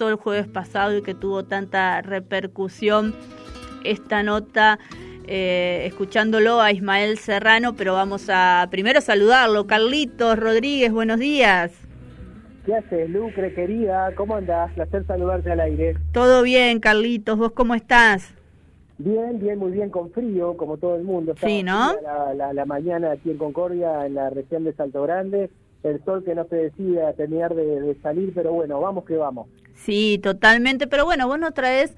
el jueves pasado y que tuvo tanta repercusión esta nota eh, escuchándolo a Ismael Serrano, pero vamos a primero saludarlo. Carlitos Rodríguez, buenos días. ¿Qué haces, Lucre, querida? ¿Cómo andás? Placer saludarte al aire. Todo bien, Carlitos. ¿Vos cómo estás? Bien, bien, muy bien, con frío, como todo el mundo. sí, ¿no? La, la, mañana aquí en Concordia, en la región de Salto Grande, el sol que no se decide a terminar de salir, pero bueno, vamos que vamos. Sí, totalmente, pero bueno, vos nos traes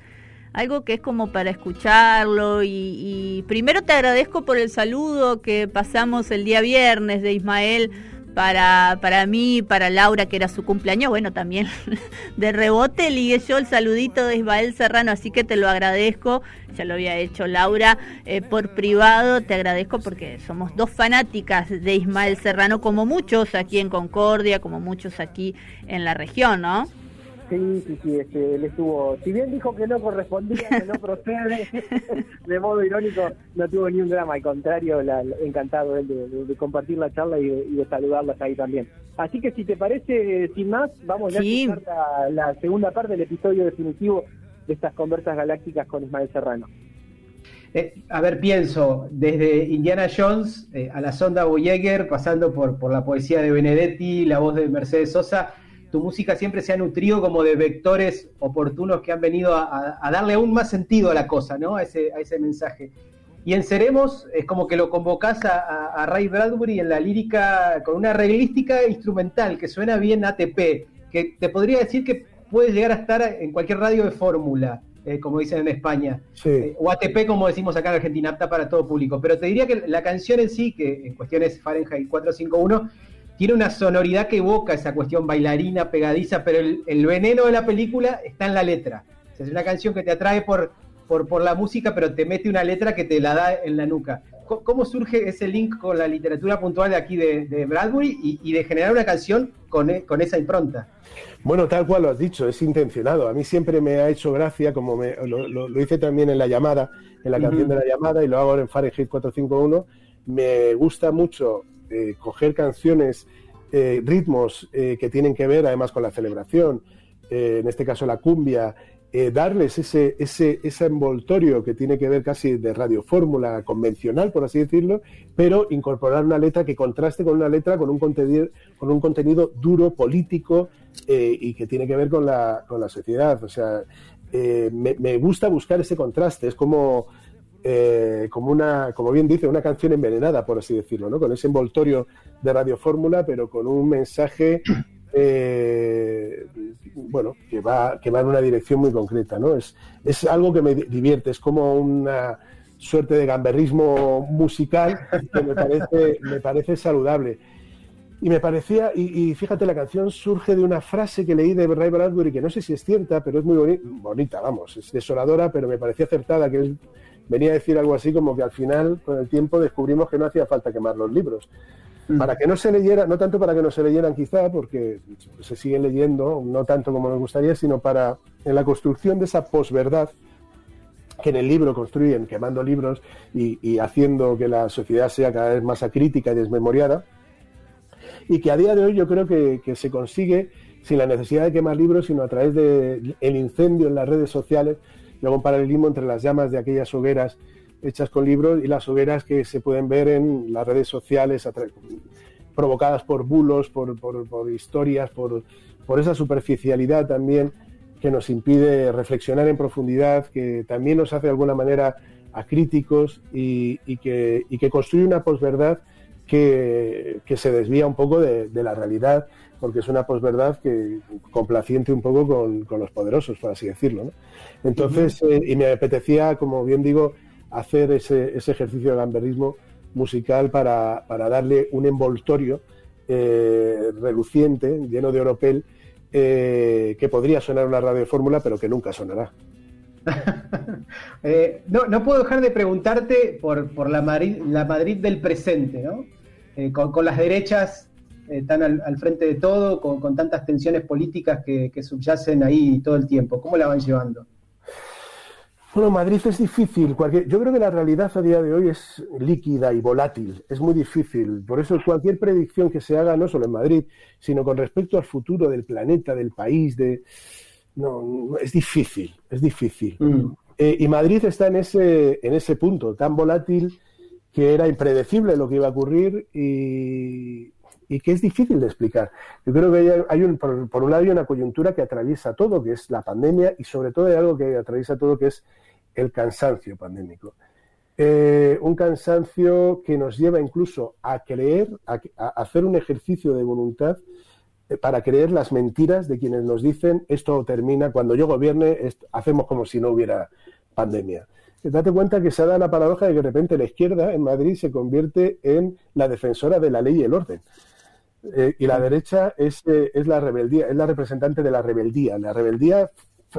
algo que es como para escucharlo y, y, primero te agradezco por el saludo que pasamos el día viernes de Ismael para, para mí, para Laura, que era su cumpleaños, bueno, también de rebote ligué yo el saludito de Ismael Serrano, así que te lo agradezco, ya lo había hecho Laura eh, por privado, te agradezco porque somos dos fanáticas de Ismael Serrano, como muchos aquí en Concordia, como muchos aquí en la región, ¿no? Sí, sí, sí, este, él estuvo, si bien dijo que no correspondía, que no procede, de modo irónico, no tuvo ni un drama, al contrario, la, encantado él de, compartir la charla y de, saludarlas ahí también. Así que si te parece, sin más, vamos ya a escuchar la, segunda parte del episodio definitivo de estas conversas galácticas con Ismael Serrano. Eh, a ver, pienso, desde Indiana Jones eh, a la sonda Boyeger, pasando por, por la poesía de Benedetti, la voz de Mercedes Sosa, tu música siempre se ha nutrido como de vectores oportunos que han venido a, darle aún más sentido a la cosa, ¿no? A ese, a ese mensaje. Y en Seremos es como que lo convocás a, Ray Bradbury en la lírica con una reglística instrumental que suena bien ATP, que te podría decir que puede llegar a estar en cualquier radio de fórmula, eh, como dicen en España, eh, o ATP como decimos acá en Argentina, apta para todo público. Pero te diría que la canción en sí, que en cuestiones Fahrenheit 451, tiene una sonoridad que evoca esa cuestión bailarina, pegadiza, pero el, veneno de la película está en la letra. es una canción que te atrae por, por, por, la música, pero te mete una letra que te la da en la nuca. ¿Cómo surge ese link con la literatura puntual de aquí de, Bradbury y, de generar una canción con, e, con, esa impronta? Bueno, tal cual lo has dicho, es intencionado. A mí siempre me ha hecho gracia, como lo, hice también en La Llamada, en la canción de La Llamada, y lo hago ahora en Fahrenheit 451. Me gusta mucho eh, coger canciones, eh, ritmos eh, que tienen que ver además con la celebración, en este caso la cumbia, darles ese, ese, ese envoltorio que tiene que ver casi de radiofórmula convencional, por así decirlo, pero incorporar una letra que contraste con una letra con un contenido, con un contenido duro, político y que tiene que ver con la, con la sociedad. O sea, me, me gusta buscar ese contraste, es como eh, como una, como bien dice, una canción envenenada, por así decirlo, ¿no? Con ese envoltorio de Radio Fórmula, pero con un mensaje eh, bueno, que va, que va en una dirección muy concreta, ¿no? Es, es algo que me divierte, es como una suerte de gamberrismo musical que me parece, me parece saludable. Y me parecía, y, fíjate, la canción surge de una frase que leí de Ray Bradbury, que no sé si es cierta, pero es muy bonita, vamos, es desoladora, pero me parecía acertada, que él venía a decir algo así como que al final, con el tiempo, descubrimos que no hacía falta quemar los libros. Mm. Para que no se leyera, no tanto para que no se leyeran quizá, porque se siguen leyendo, no tanto como nos gustaría, sino para en la construcción de esa posverdad que en el libro construyen, quemando libros y, haciendo que la sociedad sea cada vez más acrítica y desmemoriada, y que a día de hoy yo creo que, que se consigue sin la necesidad de quemar libros, sino a través del el incendio en las redes sociales luego un paralelismo entre las llamas de aquellas hogueras hechas con libros y las hogueras que se pueden ver en las redes sociales provocadas por bulos, por, historias, por, esa superficialidad también que nos impide reflexionar en profundidad, que también nos hace de alguna manera acríticos y, y, que, construye una posverdad que, se desvía un poco de, la realidad, porque es una posverdad que complaciente un poco con, los poderosos, por así decirlo. Entonces, eh, y me apetecía, como bien digo, hacer ese, ejercicio de gamberrismo musical para, darle un envoltorio eh, reluciente, lleno de oropel, eh, que podría sonar una radio fórmula, pero que nunca sonará. no, no puedo dejar de preguntarte por, por la, Madrid, la Madrid del presente, ¿no? Con, las derechas tan al, frente de todo, con, tantas tensiones políticas que, que, subyacen ahí todo el tiempo. ¿Cómo la van llevando? Bueno, Madrid es difícil. Yo creo que la realidad a día de hoy es líquida y volátil. Es muy difícil. Por eso cualquier predicción que se haga, no solo en Madrid, sino con respecto al futuro del planeta, del país, de, no, es difícil, es difícil. Mm. Eh, y Madrid está en ese, en ese punto tan volátil que era impredecible lo que iba a ocurrir y, que es difícil de explicar. Yo creo que hay, un, por, un lado hay una coyuntura que atraviesa todo, que es la pandemia, y sobre todo hay algo que atraviesa todo, que es el cansancio pandémico. Eh, un cansancio que nos lleva incluso a creer, a, hacer un ejercicio de voluntad eh, para creer las mentiras de quienes nos dicen esto termina cuando yo gobierne, hacemos como si no hubiera pandemia. Date cuenta que se da la paradoja de que de repente la izquierda en Madrid se convierte en la defensora de la ley y el orden. Eh, y la derecha es, es la rebeldía, es la representante de la rebeldía. La rebeldía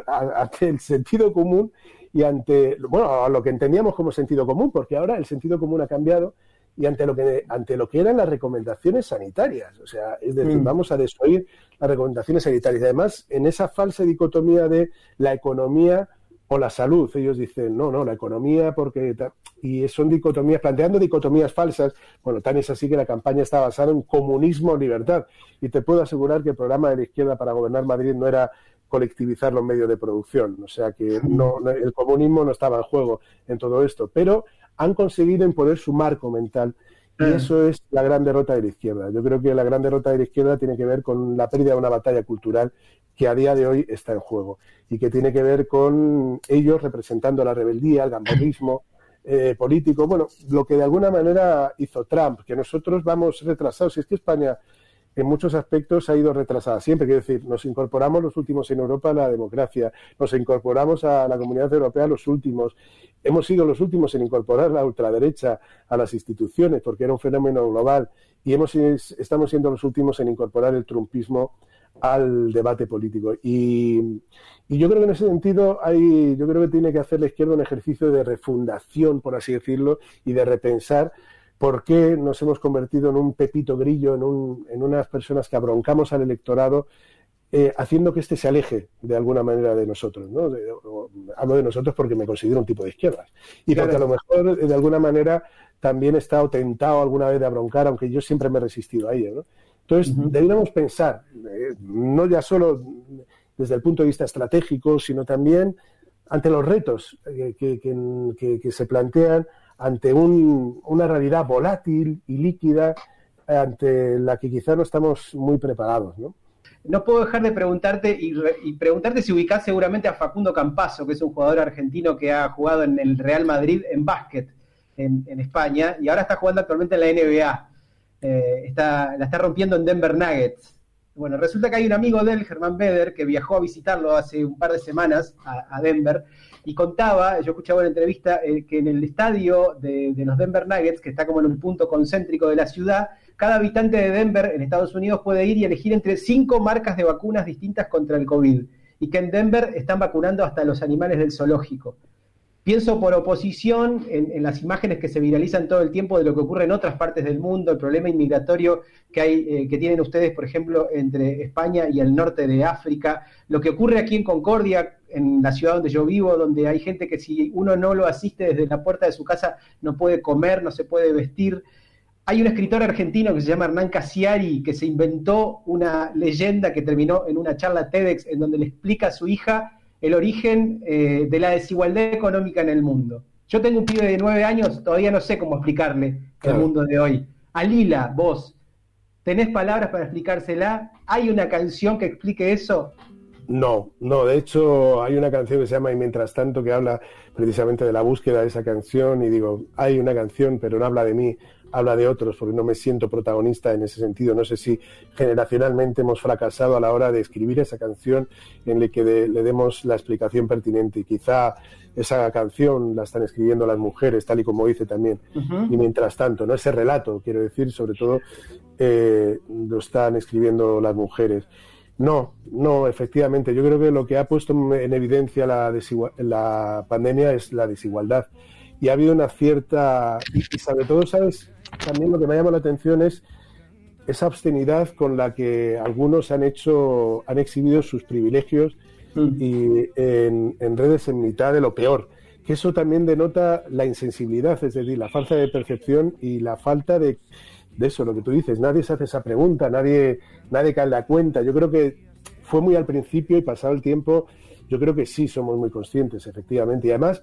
ante el sentido común y ante, bueno, a lo que entendíamos como sentido común, porque ahora el sentido común ha cambiado y ante lo que ante lo que eran las recomendaciones sanitarias, o sea, es decir, mm. vamos a desoír las recomendaciones sanitarias. Además, en esa falsa dicotomía de la economía o la salud, ellos dicen, no, no, la economía porque y son dicotomías, planteando dicotomías falsas, bueno, tan es así que la campaña está basada en comunismo o libertad. Y te puedo asegurar que el programa de la izquierda para gobernar Madrid no era colectivizar los medios de producción. O sea que no, el comunismo no estaba en juego en todo esto, pero han conseguido imponer su marco mental y mm. eso es la gran derrota de la izquierda. Yo creo que la gran derrota de la izquierda tiene que ver con la pérdida de una batalla cultural que a día de hoy está en juego y que tiene que ver con ellos representando la rebeldía, el gambonismo eh, político, bueno, lo que de alguna manera hizo Trump, que nosotros vamos retrasados. es que España en muchos aspectos ha ido retrasada siempre. Quiero decir, nos incorporamos los últimos en Europa a la democracia, nos incorporamos a la comunidad europea los últimos, hemos sido los últimos en incorporar la ultraderecha a las instituciones porque era un fenómeno global y hemos, estamos siendo los últimos en incorporar el trumpismo al debate político. Y, y, yo creo que en ese sentido hay, yo creo que tiene que hacer la izquierda un ejercicio de refundación, por así decirlo, y de repensar por qué nos hemos convertido en un pepito grillo, en, un, en unas personas que abroncamos al electorado, eh, haciendo que éste se aleje de alguna manera de nosotros. ¿no? hablo de nosotros porque me considero un tipo de izquierdas. Y porque a lo mejor, de alguna manera, también he estado tentado alguna vez de abroncar, aunque yo siempre me he resistido a ello. ¿no? Entonces, deberíamos pensar, eh, no ya solo desde el punto de vista estratégico, sino también ante los retos eh, que se plantean ante una realidad volátil y líquida ante la que quizá no estamos muy preparados, ¿no? Puedo dejar de preguntarte y, preguntarte si ubicás seguramente a Facundo Campazo, que es un jugador argentino que ha jugado en el Real Madrid en básquet en, España y ahora está jugando actualmente en la NBA. Eh, está, la está rompiendo en Denver Nuggets. Bueno, resulta que hay un amigo de él, Germán Beder, que viajó a visitarlo hace un par de semanas a Denver y contaba, yo escuchaba una entrevista, eh, que en el estadio de, los Denver Nuggets, que está como en un punto concéntrico de la ciudad, cada habitante de Denver en Estados Unidos puede ir y elegir entre cinco marcas de vacunas distintas contra el COVID, y que en Denver están vacunando hasta los animales del zoológico. Pienso por oposición en, las imágenes que se viralizan todo el tiempo de lo que ocurre en otras partes del mundo, el problema inmigratorio que, hay, eh, que tienen ustedes, por ejemplo, entre España y el norte de África, lo que ocurre aquí en Concordia, en la ciudad donde yo vivo, donde hay gente que si uno no lo asiste desde la puerta de su casa no puede comer, no se puede vestir. Hay un escritor argentino que se llama Hernán Casiari que se inventó una leyenda que terminó en una charla TEDx en donde le explica a su hija el origen eh, de la desigualdad económica en el mundo. Yo tengo un pibe de nueve años, todavía no sé cómo explicarle el mundo de hoy. Alila, vos, ¿tenés palabras para explicársela? ¿Hay una canción que explique eso? No, no, de hecho hay una canción que se llama Y mientras tanto que habla precisamente de la búsqueda de esa canción y digo, hay una canción pero no habla de mí, habla de otros porque no me siento protagonista en ese sentido. No sé si generacionalmente hemos fracasado a la hora de escribir esa canción en la que le demos la explicación pertinente quizá esa canción la están escribiendo las mujeres, tal y como dice también. Y mientras tanto, no ese relato, quiero decir, sobre todo eh, lo están escribiendo las mujeres. No, no, efectivamente. Yo creo que lo que ha puesto en evidencia la, la pandemia es la desigualdad. Y ha habido una cierta, y, sobre todo, ¿sabes? También lo que me llama la atención es esa obscenidad con la que algunos han hecho, han exhibido sus privilegios mm. y en, en, redes en mitad de lo peor. Que eso también denota la insensibilidad, es decir, la falta de percepción y la falta de, de eso, lo que tú dices, nadie se hace esa pregunta, nadie, nadie cae en la cuenta. Yo creo que fue muy al principio y pasado el tiempo, yo creo que sí somos muy conscientes, efectivamente. Y además,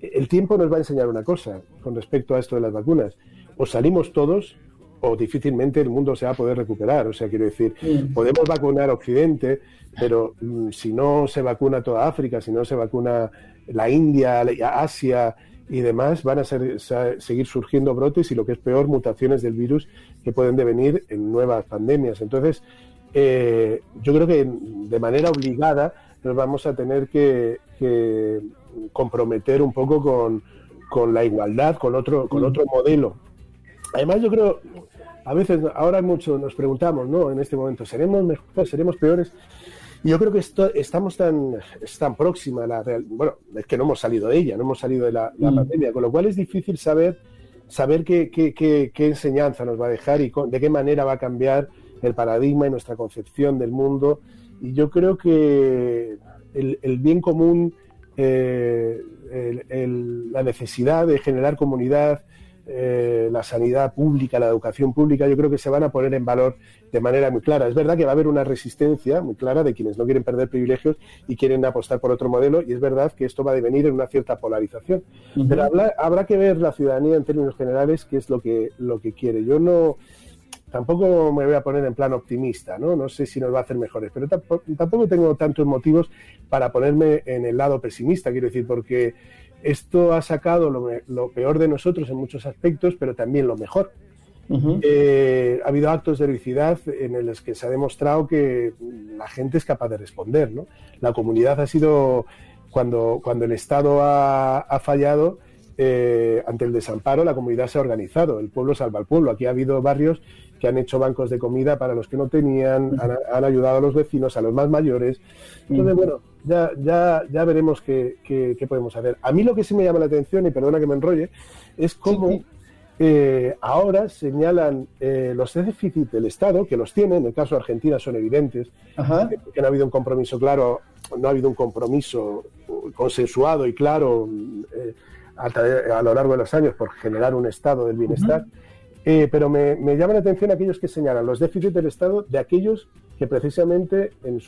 el tiempo nos va a enseñar una cosa con respecto a esto de las vacunas. O salimos todos o difícilmente el mundo se va a poder recuperar. O sea, quiero decir, podemos vacunar a Occidente, pero mm, si no se vacuna toda África, si no se vacuna la India, Asia y demás, van a seguir surgiendo brotes y lo que es peor, mutaciones del virus que pueden devenir en nuevas pandemias. Entonces, eh, yo creo que de manera obligada nos vamos a tener que, comprometer un poco con, la igualdad, con otro, con otro modelo. Además, yo creo, a veces, ahora mucho nos preguntamos, ¿no? En este momento, ¿seremos mejores, seremos peores? Y yo creo que esto, estamos tan, es tan próxima a la real, bueno, es que no hemos salido de ella, no hemos salido de la, mm. pandemia, con lo cual es difícil saber, saber qué, qué, qué, qué, enseñanza nos va a dejar y de qué manera va a cambiar el paradigma y nuestra concepción del mundo. Y yo creo que el, el bien común, eh, la necesidad de generar comunidad, eh, la sanidad pública, la educación pública, yo creo que se van a poner en valor de manera muy clara. Es verdad que va a haber una resistencia muy clara de quienes no quieren perder privilegios y quieren apostar por otro modelo, y es verdad que esto va a devenir en una cierta polarización. Pero habrá, que ver la ciudadanía en términos generales qué es lo que, lo que quiere. Yo no tampoco me voy a poner en plan optimista, ¿no? No sé si nos va a hacer mejores, pero tampoco tengo tantos motivos para ponerme en el lado pesimista, quiero decir, porque esto ha sacado lo, peor de nosotros en muchos aspectos, pero también lo mejor. Eh, ha habido actos de heroicidad en los que se ha demostrado que la gente es capaz de responder. ¿no? La comunidad ha sido, cuando, cuando el Estado ha, fallado, eh, ante el desamparo, la comunidad se ha organizado. El pueblo salva al pueblo. Aquí ha habido barrios que han hecho bancos de comida para los que no tenían, han, ayudado a los vecinos, a los más mayores. Entonces, bueno, ya, ya, ya veremos qué, qué, podemos hacer. A mí lo que sí me llama la atención, y perdona que me enrolle, es cómo eh, ahora señalan eh, los déficits del Estado, que los tienen, en el caso de Argentina son evidentes, que no ha habido un compromiso claro, no ha habido un compromiso consensuado y claro a, lo largo de los años por generar un estado del bienestar. Eh, pero me, me, llama la atención aquellos que señalan los déficits del Estado de aquellos que precisamente en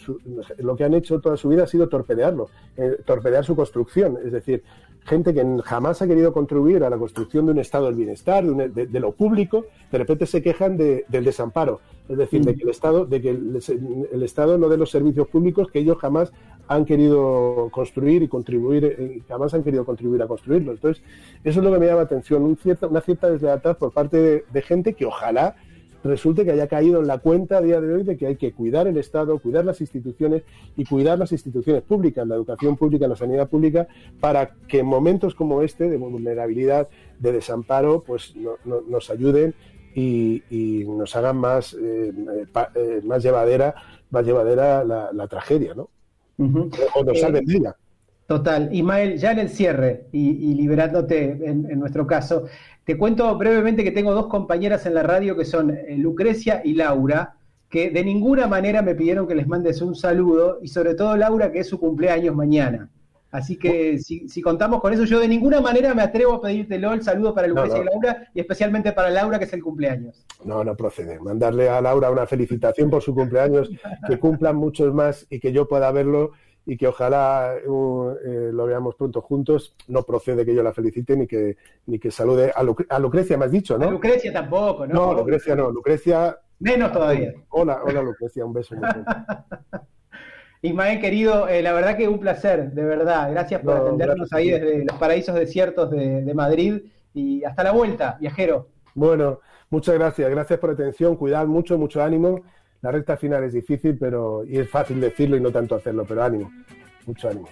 lo que han hecho toda su vida ha sido torpedearlo, eh, torpedear su construcción. Es decir, gente que jamás ha querido contribuir a la construcción de un estado del bienestar, de, lo público, de repente se quejan del desamparo. Es decir, de que el Estado, de que el, Estado no dé los servicios públicos que ellos jamás han querido construir y contribuir, eh, jamás han querido contribuir a construirlo. Entonces, eso es lo que me llama la atención, un una cierta deslealtad por parte de gente que ojalá resulte que haya caído en la cuenta a día de hoy de que hay que cuidar el Estado, cuidar las instituciones y cuidar las instituciones públicas, la educación pública, la sanidad pública, para que en momentos como este de vulnerabilidad, de desamparo, pues nos ayuden y, nos hagan más, eh, eh, más llevadera, más llevadera la, tragedia, ¿no? O ella. Total. Ismael, ya en el cierre y, liberándote en, nuestro caso, te cuento brevemente que tengo dos compañeras en la radio que son eh, Lucrecia y Laura, que de ninguna manera me pidieron que les mandes un saludo y sobre todo Laura que es su cumpleaños mañana. Así que si, contamos con eso, yo de ninguna manera me atrevo a pedírtelo el saludo para Lucrecia y Laura y especialmente para Laura que es el cumpleaños. No, no procede. Mandarle a Laura una felicitación por su cumpleaños, que cumplan muchos más y que yo pueda verlo y que ojalá uh, eh, lo veamos pronto juntos. No procede que yo la felicite ni que, ni que salude a, a Lucrecia, me has dicho, ¿no? A Lucrecia tampoco, ¿no? No, Lucrecia no. Lucrecia. Menos todavía. Hola, hola Lucrecia, un beso. Ismael, querido, eh, la verdad que un placer, de verdad. Gracias por atendernos ahí desde los paraísos desiertos de, de Madrid y hasta la vuelta, viajero. Bueno, muchas gracias. Gracias por la atención. Cuidad mucho, mucho ánimo la recta final es difícil, pero y es fácil decirlo y no tanto hacerlo, pero ánimo, mucho ánimo.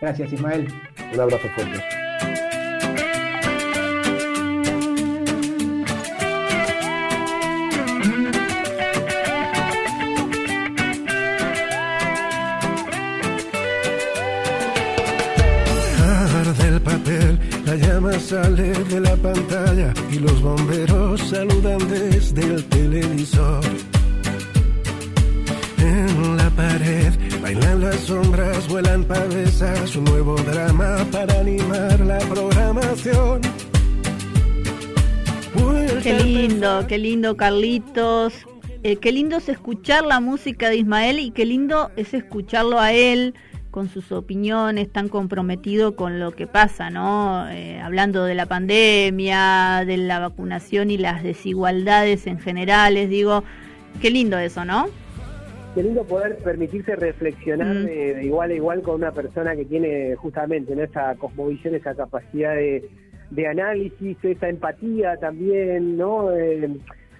Gracias, Ismael. Un abrazo fuerte. Sale de la pantalla y los bomberos saludan desde el televisor en la pared. Bailan las sombras, vuelan pavesas, un nuevo drama para animar la programación. Qué lindo, qué lindo, Carlitos. eh, qué lindo es escuchar la música de Ismael y qué lindo es escucharlo a él con sus opiniones, tan comprometido con lo que pasa, ¿no? Eh, hablando de la pandemia, de la vacunación y las desigualdades en generales, digo, qué lindo eso, ¿no? Qué lindo poder permitirse reflexionar Mm. de, de igual a igual con una persona que tiene justamente ¿no? esa cosmovisión, esa capacidad de, de análisis, esa empatía también, ¿no? Eh,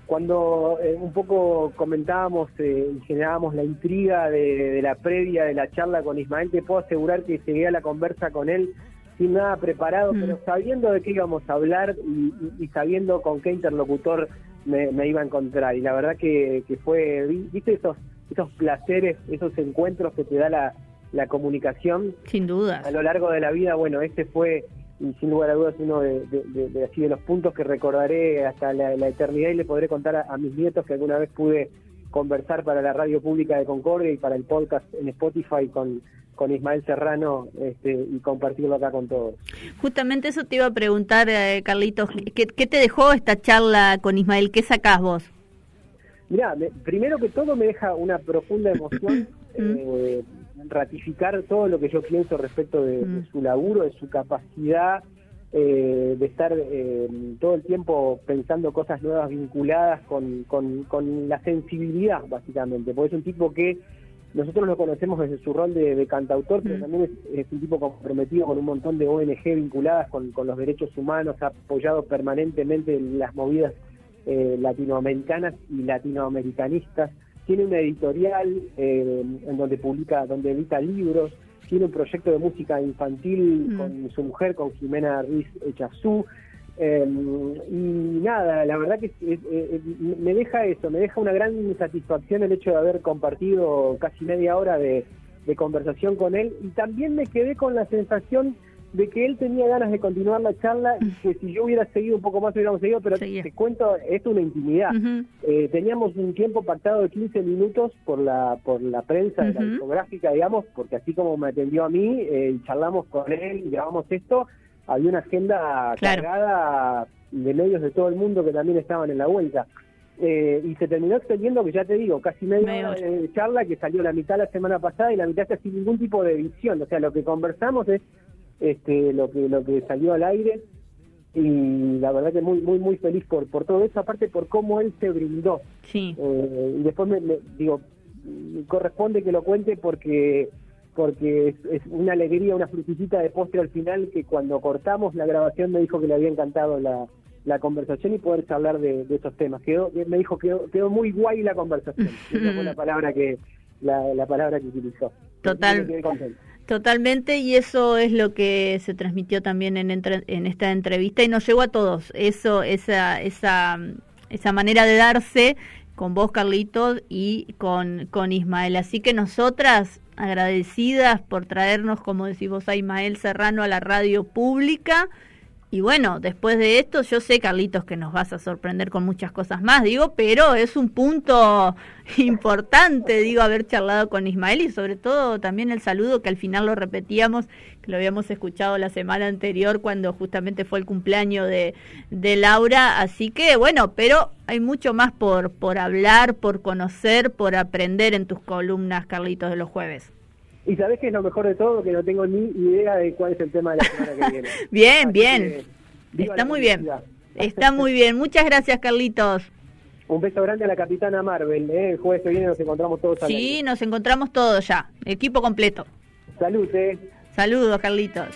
cuando eh, un poco comentábamos eh, y generábamos la intriga de, de la previa de la charla con Ismael, te puedo asegurar que llegué a la conversa con él sin nada preparado, Mm. pero sabiendo de qué íbamos a hablar y, y- y sabiendo con qué interlocutor me, me iba a encontrar. Y la verdad que, que fue, vi- viste esos, esos placeres, esos encuentros que te da la, la comunicación Sin duda. a lo largo de la vida, bueno, este fue, y sin lugar a dudas, uno de, de- de- de así de los puntos que recordaré hasta la, la eternidad y le podré contar a, a mis nietos que alguna vez pude conversar para la radio pública de Concordia y para el podcast en Spotify con, con Ismael Serrano este, y compartirlo acá con todos. Justamente eso te iba a preguntar, eh, Carlitos, ¿qué, qué te dejó esta charla con Ismael? ¿Qué sacás vos? Mirá, me- primero que todo me deja una profunda emoción eh, ratificar todo lo que yo pienso respecto de, de Mm. su laburo, de su capacidad eh, de estar eh, todo el tiempo pensando cosas nuevas vinculadas con, con, con la sensibilidad, básicamente, porque es un tipo que nosotros lo conocemos desde su rol de, de cantautor, pero Mm. también es, es un tipo comprometido con un montón de ONG vinculadas con, con los derechos humanos, ha apoyado permanentemente las movidas eh, latinoamericanas y latinoamericanistas. Tiene una editorial eh, en donde publica, donde edita libros. Tiene un proyecto de música infantil Mm. con su mujer, con Jimena Ruiz Echazú. Eh, y nada, la verdad que me deja eso, me deja una gran satisfacción el hecho de haber compartido casi media hora de, de conversación con él y también me quedé con la sensación de que él tenía ganas de continuar la charla y que si yo hubiera seguido un poco más hubiéramos seguido, pero Seguía. te cuento, es una intimidad. Eh, teníamos un tiempo pactado de 15 minutos por la por la prensa de la discográfica, digamos, porque así como me atendió a mí eh, charlamos con él y grabamos esto, había una agenda Claro. cargada de medios de todo el mundo que también estaban en la vuelta. Eh, y se terminó extendiendo, que ya te digo, casi media hora hora. de charla que salió la mitad la semana pasada y la mitad está sin ningún tipo de edición. O sea, lo que conversamos es este lo que lo que salió al aire. Y la verdad que muy muy muy feliz por por todo eso aparte por cómo él se brindó. Sí. Eh, y después me, me- digo corresponde que lo cuente porque porque es, es una alegría una frutillita de postre al final que cuando cortamos la grabación me dijo que le había encantado la la conversación y poder hablar de, de esos temas. Quedó me dijo que quedó, quedó muy guay la conversación. Esa fue la palabra que la, la palabra que utilizó. Total. Totalmente, y eso es lo que se transmitió también en, entre- en esta entrevista y nos llegó a todos. Eso, esa, esa, esa manera de darse con vos, Carlitos, y con, con Ismael. Así que nosotras, agradecidas por traernos, como decís vos, a Ismael Serrano a la radio pública. Y bueno, después de esto, yo sé, Carlitos, que nos vas a sorprender con muchas cosas más, digo, pero es un punto importante, digo, haber charlado con Ismael y sobre todo también el saludo que al final lo repetíamos, que lo habíamos escuchado la semana anterior cuando justamente fue el cumpleaños de, de Laura. Así que bueno, pero hay mucho más por, por hablar, por conocer, por aprender en tus columnas, Carlitos, de los jueves. Y sabés que es lo mejor de todo, que no tengo ni idea de cuál es el tema de la semana que viene. Bien, Así bien. que, Está muy bien. Está muy bien. Muchas gracias, Carlitos. Un beso grande a la capitana Marvel. ¿eh? El jueves que viene nos encontramos todos Sí, nos encontramos todos ya. Equipo completo. Salud, eh. Saludos, Carlitos.